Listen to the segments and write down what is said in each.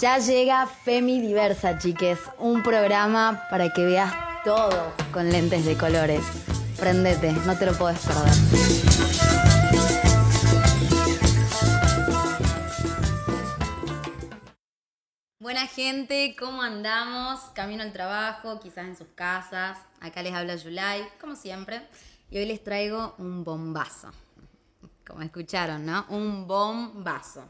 Ya llega Femi Diversa, chiques, un programa para que veas todo con lentes de colores. Prendete, no te lo puedes perder. Buena gente, ¿cómo andamos? Camino al trabajo, quizás en sus casas. Acá les habla Yulai, como siempre. Y hoy les traigo un bombazo. Como escucharon, ¿no? Un bombazo.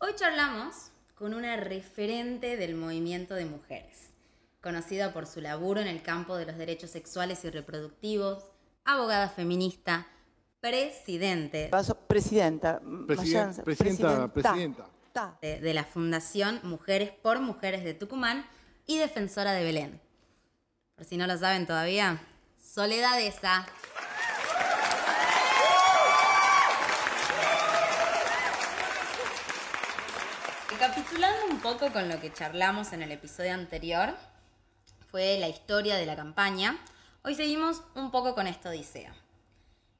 Hoy charlamos con una referente del movimiento de mujeres, conocida por su laburo en el campo de los derechos sexuales y reproductivos, abogada feminista, presidente. presidenta. presidenta, presidenta. De, de la Fundación Mujeres por Mujeres de Tucumán y defensora de Belén. Por si no lo saben todavía, Soledad esa. Poco con lo que charlamos en el episodio anterior, fue la historia de la campaña. Hoy seguimos un poco con esta odisea.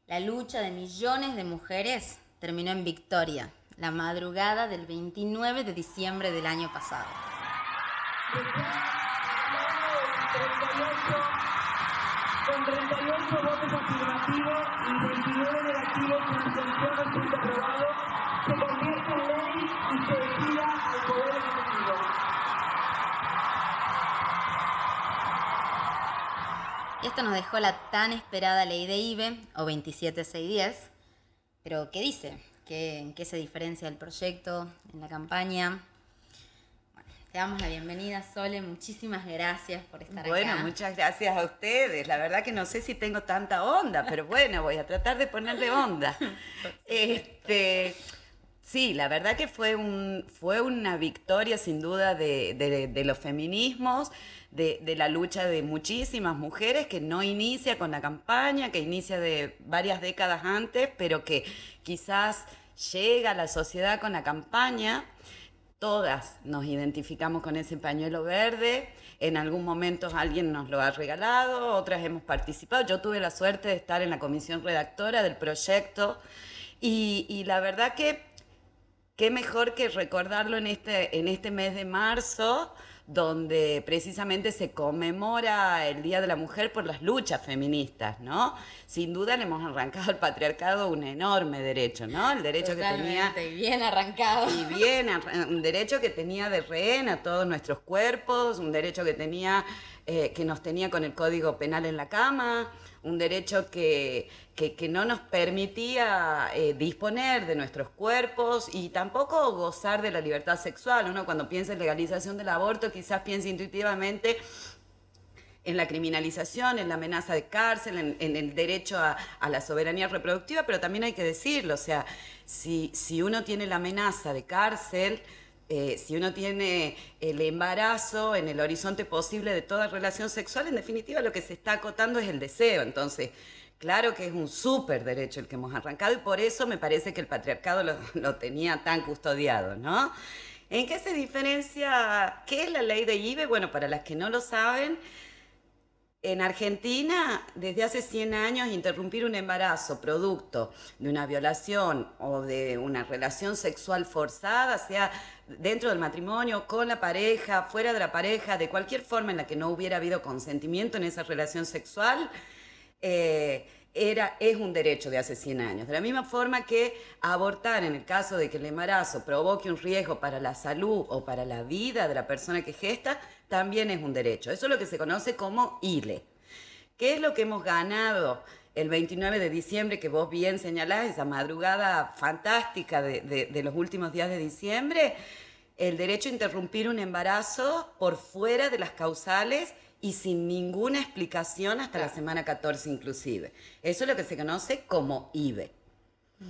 La lucha de millones de mujeres terminó en victoria, la madrugada del 29 de diciembre del año pasado. Con 38 votos afirmativos y 29 negativos en abstención resulta aprobado, se convierte en ley y se retira al poder ejecutivo. Y esto nos dejó la tan esperada ley de IBE, o 27610. Pero, ¿qué dice? ¿Qué, ¿En qué se diferencia el proyecto en la campaña? Bueno, te damos la bienvenida, Sole. Muchísimas gracias por estar Bueno, acá. muchas gracias a ustedes. La verdad que no sé si tengo tanta onda, pero bueno, voy a tratar de ponerle onda. Este, sí, la verdad que fue, un, fue una victoria sin duda de, de- los feminismos, de, de la lucha de muchísimas mujeres que no inicia con la campaña, que inicia de varias décadas antes, pero que quizás llega a la sociedad con la campaña. Todas nos identificamos con ese pañuelo verde. En algún momento alguien nos lo ha regalado, otras hemos participado. Yo tuve la suerte de estar en la comisión redactora del proyecto y, y la verdad que qué mejor que recordarlo en este, en este mes de marzo, donde precisamente se conmemora el Día de la Mujer por las luchas feministas, ¿no? Sin duda le hemos arrancado al patriarcado un enorme derecho, ¿no? El derecho que tenía Totalmente, bien arrancado. y bien, un derecho que tenía de rehén a todos nuestros cuerpos, un derecho que tenía, eh, que nos tenía con el código penal en la cama, un derecho que, que, no nos permitía eh, disponer de nuestros cuerpos y tampoco gozar de la libertad sexual. Uno cuando piensa en legalización del aborto quizás piensa intuitivamente en la criminalización, en la amenaza de cárcel, en, en el derecho a, a la soberanía reproductiva, pero también hay que decirlo, o sea, si, si uno tiene la amenaza de cárcel, eh, si uno tiene el embarazo en el horizonte posible de toda relación sexual, en definitiva lo que se está acotando es el deseo. Entonces, claro que es un súper derecho el que hemos arrancado y por eso me parece que el patriarcado lo, lo tenía tan custodiado, ¿no? ¿En qué se diferencia? ¿Qué es la ley de IBE? Bueno, para las que no lo saben, en Argentina, desde hace 100 años, interrumpir un embarazo producto de una violación o de una relación sexual forzada, sea dentro del matrimonio, con la pareja, fuera de la pareja, de cualquier forma en la que no hubiera habido consentimiento en esa relación sexual, eh, era, es un derecho de hace 100 años. De la misma forma que abortar en el caso de que el embarazo provoque un riesgo para la salud o para la vida de la persona que gesta, también es un derecho. Eso es lo que se conoce como ILE. ¿Qué es lo que hemos ganado el 29 de diciembre, que vos bien señalás, esa madrugada fantástica de, de- de los últimos días de diciembre? El derecho a interrumpir un embarazo por fuera de las causales y sin ninguna explicación hasta la semana 14 inclusive. Eso es lo que se conoce como IBE.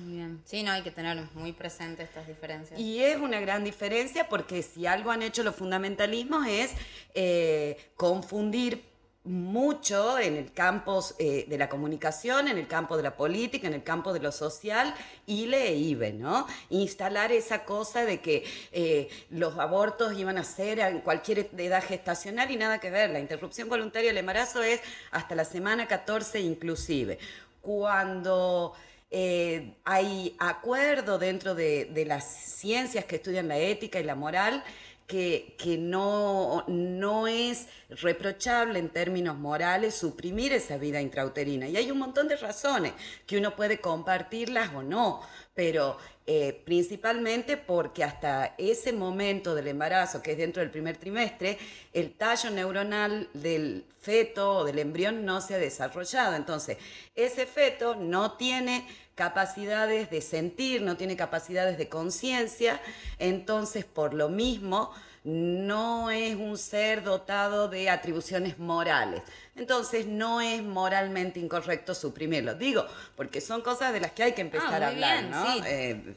Bien. Sí, no, hay que tener muy presente estas diferencias. Y es una gran diferencia porque si algo han hecho los fundamentalismos es eh, confundir mucho en el campo eh, de la comunicación, en el campo de la política, en el campo de lo social, ILE e IBE, ¿no? Instalar esa cosa de que eh, los abortos iban a ser en cualquier edad gestacional y nada que ver. La interrupción voluntaria del embarazo es hasta la semana 14 inclusive. Cuando eh, hay acuerdo dentro de, las ciencias que estudian la ética y la moral que, no es reprochable en términos morales suprimir esa vida intrauterina. Y hay un montón de razones que uno puede compartirlas o no, pero eh, principalmente porque hasta ese momento del embarazo, que es dentro del primer trimestre, el tallo neuronal del feto o del embrión no se ha desarrollado. Entonces, ese feto no tiene capacidades de sentir, no tiene capacidades de conciencia, entonces por lo mismo no es un ser dotado de atribuciones morales. Entonces no es moralmente incorrecto suprimirlo. Digo, porque son cosas de las que hay que empezar Ah, a hablar, bien, ¿no? sí. Eh,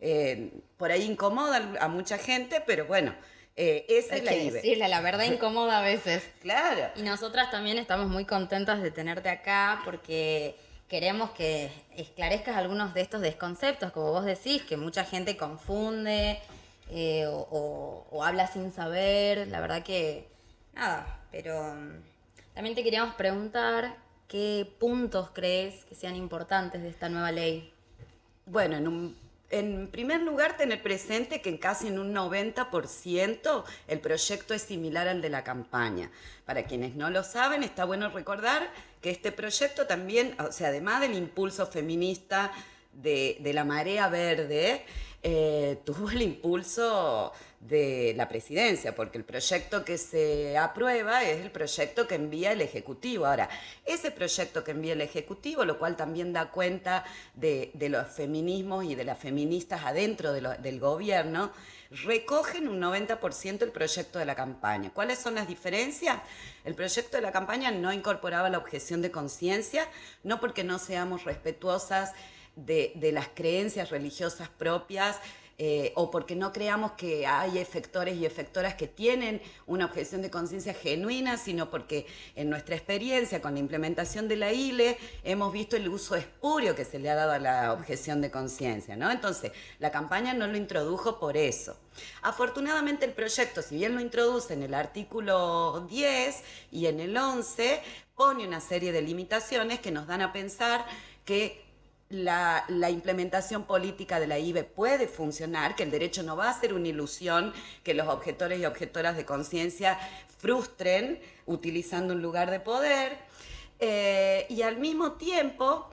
eh, por ahí incomoda a mucha gente, pero bueno, eh, esa Hay es la que decirle, la verdad incomoda a veces. Claro. Y nosotras también estamos muy contentas de tenerte acá porque queremos que esclarezcas algunos de estos desconceptos, como vos decís, que mucha gente confunde eh, o, habla sin saber. La verdad que nada, pero mm, también te queríamos preguntar qué puntos crees que sean importantes de esta nueva ley. Bueno, en, en primer lugar, tener presente que en casi en un 90% el proyecto es similar al de la campaña. Para quienes no lo saben, está bueno recordar que este proyecto también, o sea, además del impulso feminista de, la marea verde, eh, tuvo el impulso de la presidencia, porque el proyecto que se aprueba es el proyecto que envía el Ejecutivo. Ahora, ese proyecto que envía el Ejecutivo, lo cual también da cuenta de, los feminismos y de las feministas adentro del gobierno, recogen un 90% el proyecto de la campaña. ¿Cuáles son las diferencias? El proyecto de la campaña no incorporaba la objeción de conciencia, no porque no seamos respetuosas de, de las creencias religiosas propias eh, o porque no creamos que hay efectores y efectoras que tienen una objeción de conciencia genuina, sino porque en nuestra experiencia con la implementación de la ILE hemos visto el uso espurio que se le ha dado a la objeción de conciencia, ¿no? Entonces, la campaña no lo introdujo por eso. Afortunadamente el proyecto, si bien lo introduce en el artículo 10 y en el 11, pone una serie de limitaciones que nos dan a pensar que la, la implementación política de la IBE puede funcionar, que el derecho no va a ser una ilusión, que los objetores y objetoras de conciencia frustren utilizando un lugar de poder, eh, y al mismo tiempo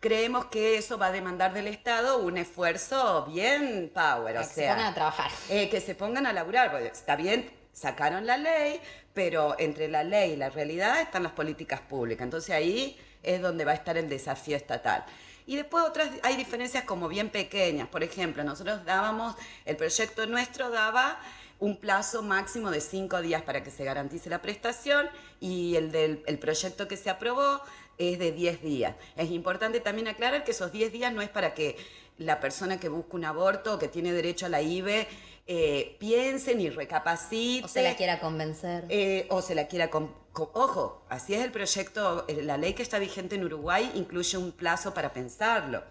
creemos que eso va a demandar del Estado un esfuerzo bien power, o que se pongan a trabajar. eh, que se pongan a laburar, porque está bien, sacaron la ley, pero entre la ley y la realidad están las políticas públicas. Entonces ahí es donde va a estar el desafío estatal. Y después otras, hay diferencias como bien pequeñas. Por ejemplo, nosotros dábamos, el proyecto nuestro daba un plazo máximo de cinco días para que se garantice la prestación y el del el proyecto que se aprobó es de 10 días. Es importante también aclarar que esos 10 días no es para que la persona que busca un aborto o que tiene derecho a la IBE eh, piense ni recapacite. O se la quiera convencer. Eh, o se la quiera... com- co- Ojo, así es el proyecto, eh, la ley que está vigente en Uruguay incluye un plazo para pensarlo.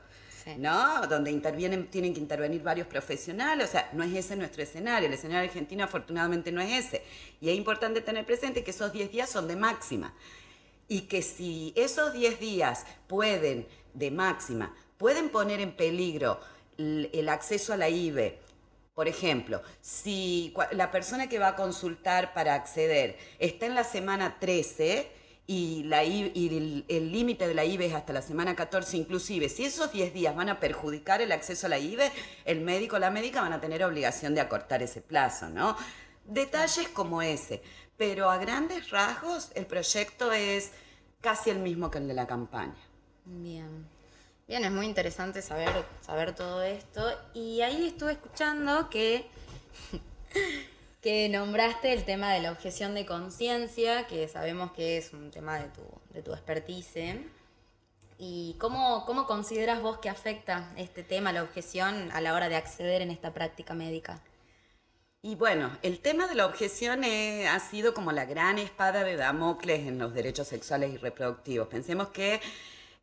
Sí. ¿No? Donde intervienen, tienen que intervenir varios profesionales, o sea, no es ese nuestro escenario, el escenario argentino afortunadamente no es ese. Y es importante tener presente que esos 10 días son de máxima y que si esos 10 días pueden, de máxima, pueden poner en peligro el acceso a la IBE, por ejemplo, si la persona que va a consultar para acceder está en la semana 13 y, la y el el límite de la IBE es hasta la semana 14 inclusive, si esos 10 días van a perjudicar el acceso a la IBE, el médico o la médica van a tener obligación de acortar ese plazo, ¿no? Detalles como ese, pero a grandes rasgos el proyecto es casi el mismo que el de la campaña. Bien. Bien, es muy interesante saber, saber todo esto. Y ahí estuve escuchando que, que nombraste el tema de la objeción de conciencia, que sabemos que es un tema de tu, de tu expertise. ¿Y cómo, cómo consideras vos que afecta este tema, la objeción, a la hora de acceder en esta práctica médica? Y bueno, el tema de la objeción ha sido como la gran espada de Damocles en los derechos sexuales y reproductivos. Pensemos que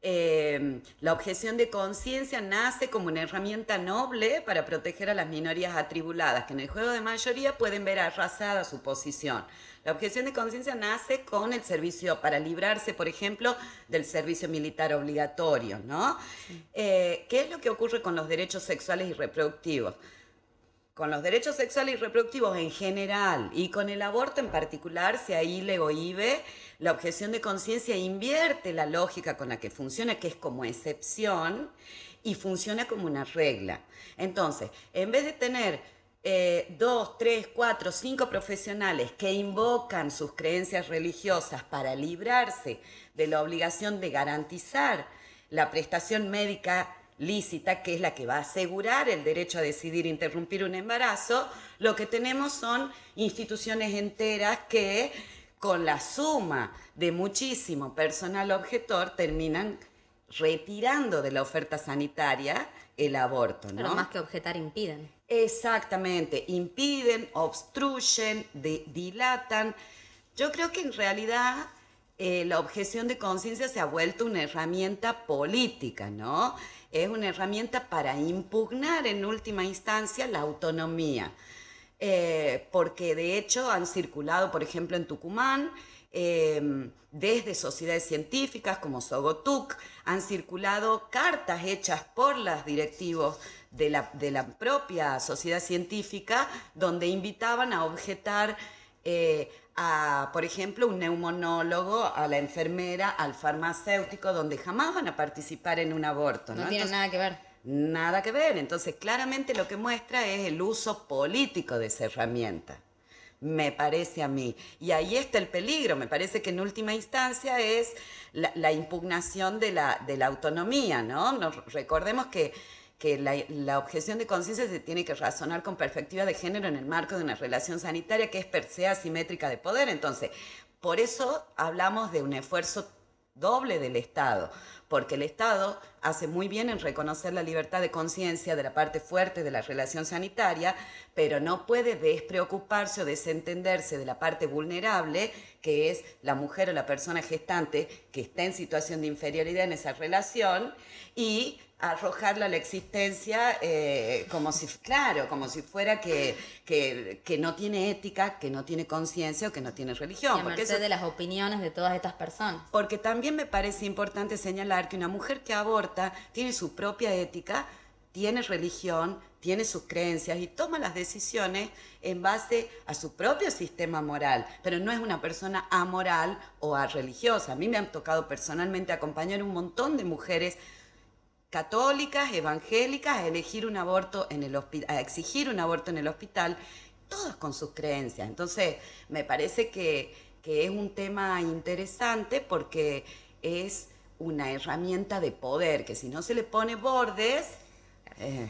eh, la objeción de conciencia nace como una herramienta noble para proteger a las minorías atribuladas, que en el juego de mayoría pueden ver arrasada su posición. La objeción de conciencia nace con el servicio, para librarse, por ejemplo, del servicio militar obligatorio, ¿no? Eh, ¿Qué es lo que ocurre con los derechos sexuales y reproductivos? Con los derechos sexuales y reproductivos en general y con el aborto en particular, si ahí le oíbe, la objeción de conciencia invierte la lógica con la que funciona, que es como excepción, y funciona como una regla. Entonces, en vez de tener eh, dos, tres, cuatro, cinco profesionales que invocan sus creencias religiosas para librarse de la obligación de garantizar la prestación médica lícita, que es la que va a asegurar el derecho a decidir interrumpir un embarazo, lo que tenemos son instituciones enteras que con la suma de muchísimo personal objetor terminan retirando de la oferta sanitaria el aborto. ¿no? Pero más que objetar, impiden. Exactamente, impiden, obstruyen, dilatan. Yo creo que en realidad eh, la objeción de conciencia se ha vuelto una herramienta política, ¿no? Es una herramienta para impugnar en última instancia la autonomía. Eh, porque de hecho han circulado, por ejemplo, en Tucumán, em, desde sociedades científicas como Sogotuk, han circulado cartas hechas por los directivos de la propia sociedad científica donde invitaban a objetar eh, a, por ejemplo, un neumonólogo, a la enfermera, al farmacéutico, donde jamás van a participar en un aborto. No, tiene nada que ver. Nada que ver. Entonces, claramente lo que muestra es el uso político de esa herramienta. Me parece a mí. Y ahí está el peligro. Me parece que en última instancia es la, impugnación de la, de la autonomía, ¿no? Nos, recordemos que que la, objeción de conciencia se tiene que razonar con perspectiva de género en el marco de una relación sanitaria que es per se asimétrica de poder. Entonces, por eso hablamos de un esfuerzo doble del Estado, porque el Estado hace muy bien en reconocer la libertad de conciencia de la parte fuerte de la relación sanitaria, pero no puede despreocuparse o desentenderse de la parte vulnerable, que es la mujer o la persona gestante que está en situación de inferioridad en esa relación, y arrojarla a la existencia eh, como si, claro, como si fuera que, que, no tiene ética, que no tiene conciencia o que no tiene religión. Y a merced de las opiniones de todas estas personas. Porque también me parece importante señalar que una mujer que aborta tiene su propia ética, tiene religión, tiene sus creencias y toma las decisiones en base a su propio sistema moral, pero no es una persona amoral o religiosa. A mí me han tocado personalmente acompañar un montón de mujeres católicas, evangélicas, a elegir un aborto en el a exigir un aborto en el hospital, todas con sus creencias. Entonces, me parece que, es un tema interesante porque es una herramienta de poder, que si no se le pone bordes, eh,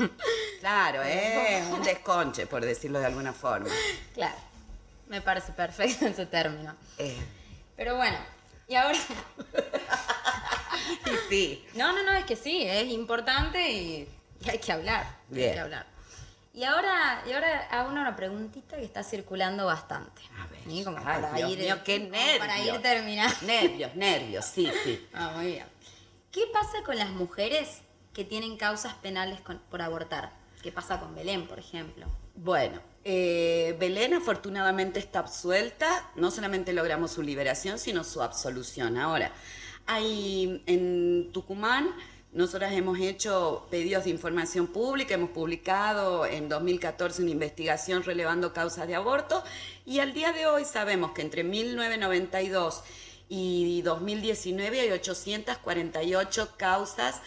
claro, es un desconche, por decirlo de alguna forma. Claro, me parece perfecto ese término. Eh. Pero bueno, y ahora... y sí. No, no, no, es que sí, es importante y, hay que hablar. Hay que hablar. Y ahora, y ahora hago una preguntita que está circulando bastante. A Como para ir, qué nervios. Para ir terminando. Nervios, nervios, sí, sí. Ah, muy bien. ¿Qué pasa con las mujeres que tienen causas penales por abortar? ¿Qué pasa con Belén, por ejemplo? Bueno, eh, Belén afortunadamente está absuelta. No solamente logramos su liberación, sino su absolución. Ahora, hay en Tucumán, nosotras hemos hecho pedidos de información pública, hemos publicado en 2014 una investigación relevando causas de aborto y al día de hoy sabemos que entre 1992 y 2019 hay 848 causas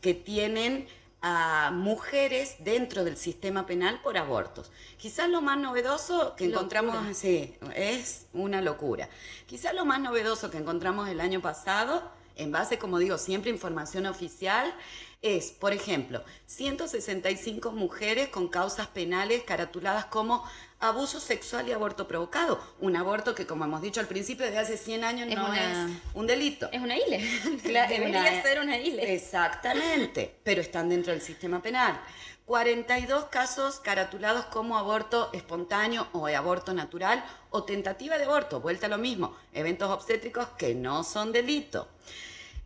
que tienen a mujeres dentro del sistema penal por abortos. Quizás lo más novedoso que encontramos, sí, es una locura. Quizás lo más novedoso que encontramos el año pasado, en base, como digo, siempre información oficial, es, por ejemplo, 165 mujeres con causas penales caratuladas como abuso sexual y aborto provocado. Un aborto que, como hemos dicho al principio, desde hace 100 años no es un delito. Es una ILE. Debería ser una ILE. Exactamente, pero están dentro del sistema penal. 42 casos caratulados como aborto espontáneo o aborto natural o tentativa de aborto, vuelta a lo mismo, eventos obstétricos que no son delito.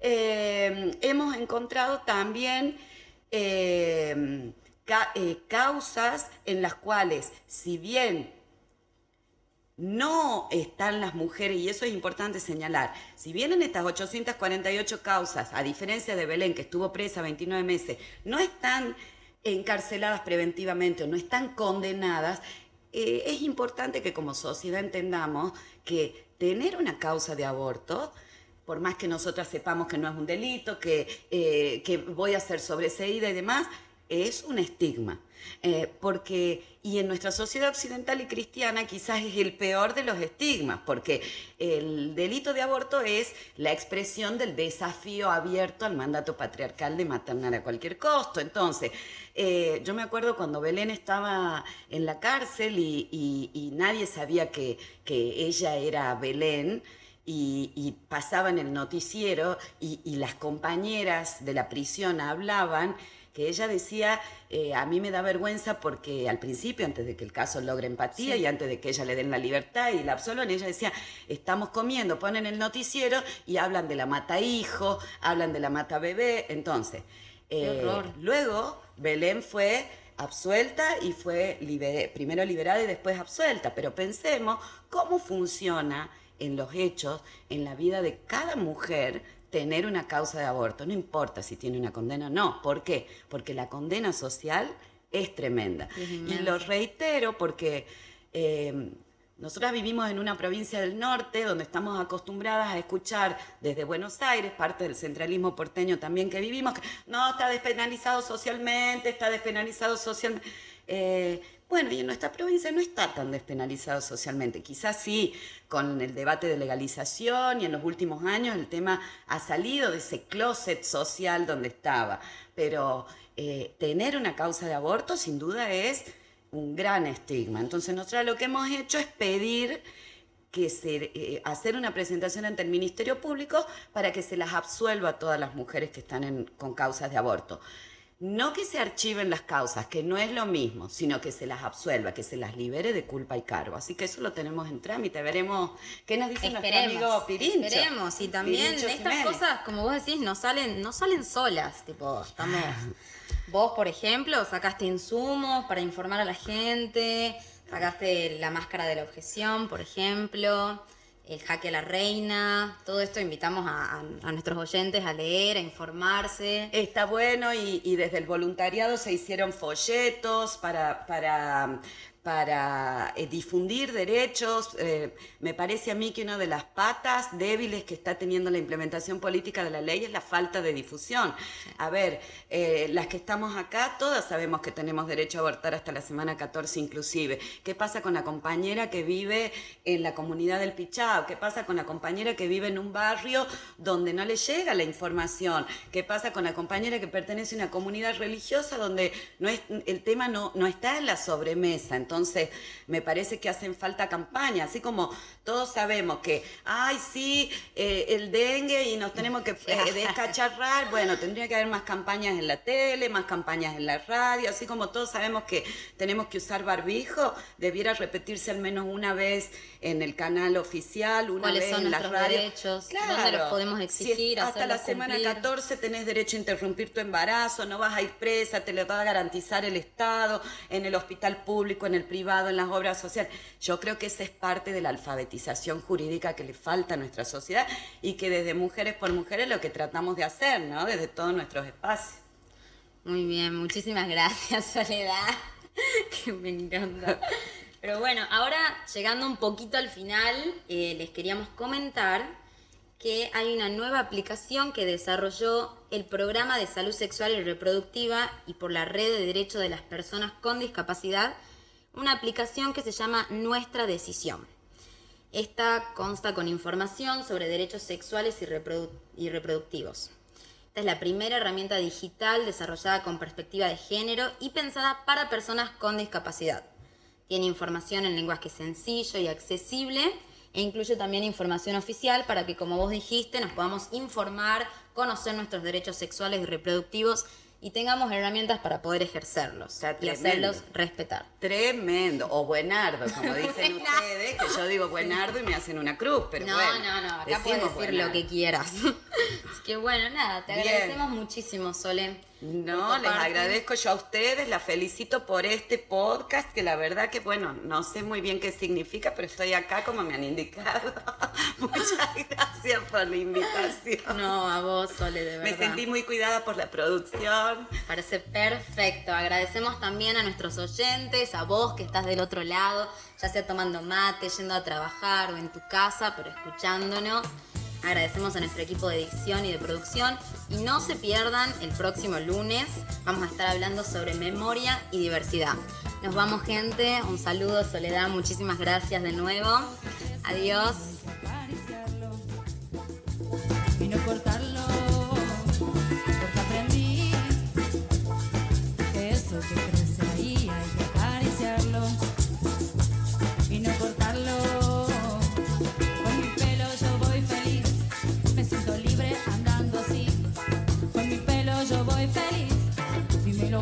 Eh, hemos encontrado también eh, eh, causas en las cuales, si bien no están las mujeres, y eso es importante señalar, si bien en estas 848 causas, a diferencia de Belén, que estuvo presa 29 meses, no están encarceladas preventivamente o no están condenadas, eh, es importante que como sociedad entendamos que tener una causa de aborto, por más que nosotras sepamos que no es un delito, que, eh, que voy a ser sobreseída y demás, es un estigma. Eh, porque, y en nuestra sociedad occidental y cristiana quizás es el peor de los estigmas, porque el delito de aborto es la expresión del desafío abierto al mandato patriarcal de matar a cualquier costo. Entonces, eh, yo me acuerdo cuando Belén estaba en la cárcel y, nadie sabía que, ella era Belén. Y, pasaban el noticiero y, las compañeras de la prisión hablaban que ella decía, eh, a mí me da vergüenza porque al principio, antes de que el caso logre empatía y antes de que ella le den la libertad y la absolvan, ella decía, estamos comiendo, ponen el noticiero y hablan de la mata hijo, hablan de la mata bebé, entonces, eh, luego Belén fue absuelta y fue primero liberada y después absuelta, pero pensemos cómo funciona en los hechos, en la vida de cada mujer, tener una causa de aborto, no importa si tiene una condena o no. ¿Por qué? Porque la condena social es tremenda. y lo reitero porque eh, nosotras vivimos en una provincia del norte donde estamos acostumbradas a escuchar desde Buenos Aires, parte del centralismo porteño también que vivimos, que no está despenalizado socialmente, está despenalizado socialmente. Eh, bueno, y en nuestra provincia no está tan despenalizado socialmente. Quizás sí, con el debate de legalización y en los últimos años el tema ha salido de ese closet social donde estaba. Pero eh, tener una causa de aborto sin duda es un gran estigma. Entonces nosotros lo que hemos hecho es pedir que se, eh, hacer una presentación ante el Ministerio Público para que se las absuelva a todas las mujeres que están con causas de aborto no que se archiven las causas, que no es lo mismo, sino que se las absuelva, que se las libere de culpa y cargo. Así que eso lo tenemos en trámite. Veremos qué nos dice nuestro amigo Pirincho. Esperemos. Y también estas cosas, como vos decís, no salen, no salen solas. Tipo, estamos. vos, por ejemplo, sacaste insumos para informar a la gente, sacaste la máscara de la objeción, por ejemplo el jaque a la reina, todo esto invitamos a, nuestros oyentes a leer, a informarse. Está bueno y, y, desde el voluntariado se hicieron folletos para, para para eh, difundir derechos. Eh, me parece a mí que una de las patas débiles que está teniendo la implementación política de la ley es la falta de difusión. A ver, eh, las que estamos acá, todas sabemos que tenemos derecho a abortar hasta la semana 14 inclusive. ¿Qué pasa con la compañera que vive en la comunidad del Pichao? ¿Qué pasa con la compañera que vive en un barrio donde no le llega la información? ¿Qué pasa con la compañera que pertenece a una comunidad religiosa donde no es, el tema no, no está en la sobremesa? Entonces, me parece que hacen falta campañas, así como todos sabemos que, ay, sí, eh, el dengue y nos tenemos que eh, descacharrar, bueno, tendría que haber más campañas en la tele, más campañas en la radio, así como todos sabemos que tenemos que usar barbijo, debiera repetirse al menos una vez en el canal oficial, una ¿Cuáles vez son en la radio. derechos? ¿Dónde los podemos exigir? hasta la semana 14 tenés derecho a interrumpir tu embarazo, no vas a ir presa, te lo va a garantizar el Estado, en el hospital público, en el privado, en las obras sociales. Yo creo que esa es parte de la alfabetización jurídica que le falta a nuestra sociedad y que desde Mujeres por Mujeres lo que tratamos de hacer, ¿no? Desde todos nuestros espacios. Muy bien, muchísimas gracias, Soledad, que me encanta. Pero bueno, ahora llegando un poquito al final, eh, les queríamos comentar que hay una nueva aplicación que desarrolló el Programa de Salud Sexual y Reproductiva y por la Red de Derechos de las Personas con Discapacidad una aplicación que se llama Nuestra Decisión. Esta consta con información sobre derechos sexuales y, reproductivos. Esta es la primera herramienta digital desarrollada con perspectiva de género y pensada para personas con discapacidad. Tiene información en lenguaje sencillo y accesible e incluye también información oficial para que, como vos dijiste, nos podamos informar, conocer nuestros derechos sexuales y reproductivos y tengamos herramientas para poder ejercerlos y hacerlos respetar. Tremendo. O buenardo, como dicen ustedes, que yo digo buenardo y me hacen una cruz, pero no, bueno. No, no, acá puedes decir lo que quieras. si que bueno, nada, te agradecemos muchísimo, Sole. No, les agradezco yo a ustedes, la felicito por este podcast, que la verdad que, bueno, no sé muy bien qué significa, pero estoy acá como me han indicado. Muchas gracias por la invitación. No, a vos, Sole, de verdad. Me sentí muy cuidada por la producción. Parece perfecto. Agradecemos también a nuestros oyentes, a vos que estás del otro lado, ya sea tomando mate, yendo a trabajar o en tu casa, pero escuchándonos. Agradecemos a nuestro equipo de edición y de producción y no se pierdan el próximo lunes. Vamos a estar hablando sobre memoria y diversidad. Nos vamos gente, un saludo Soledad, muchísimas gracias de nuevo. Adiós. Y no cortarlo,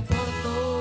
lo.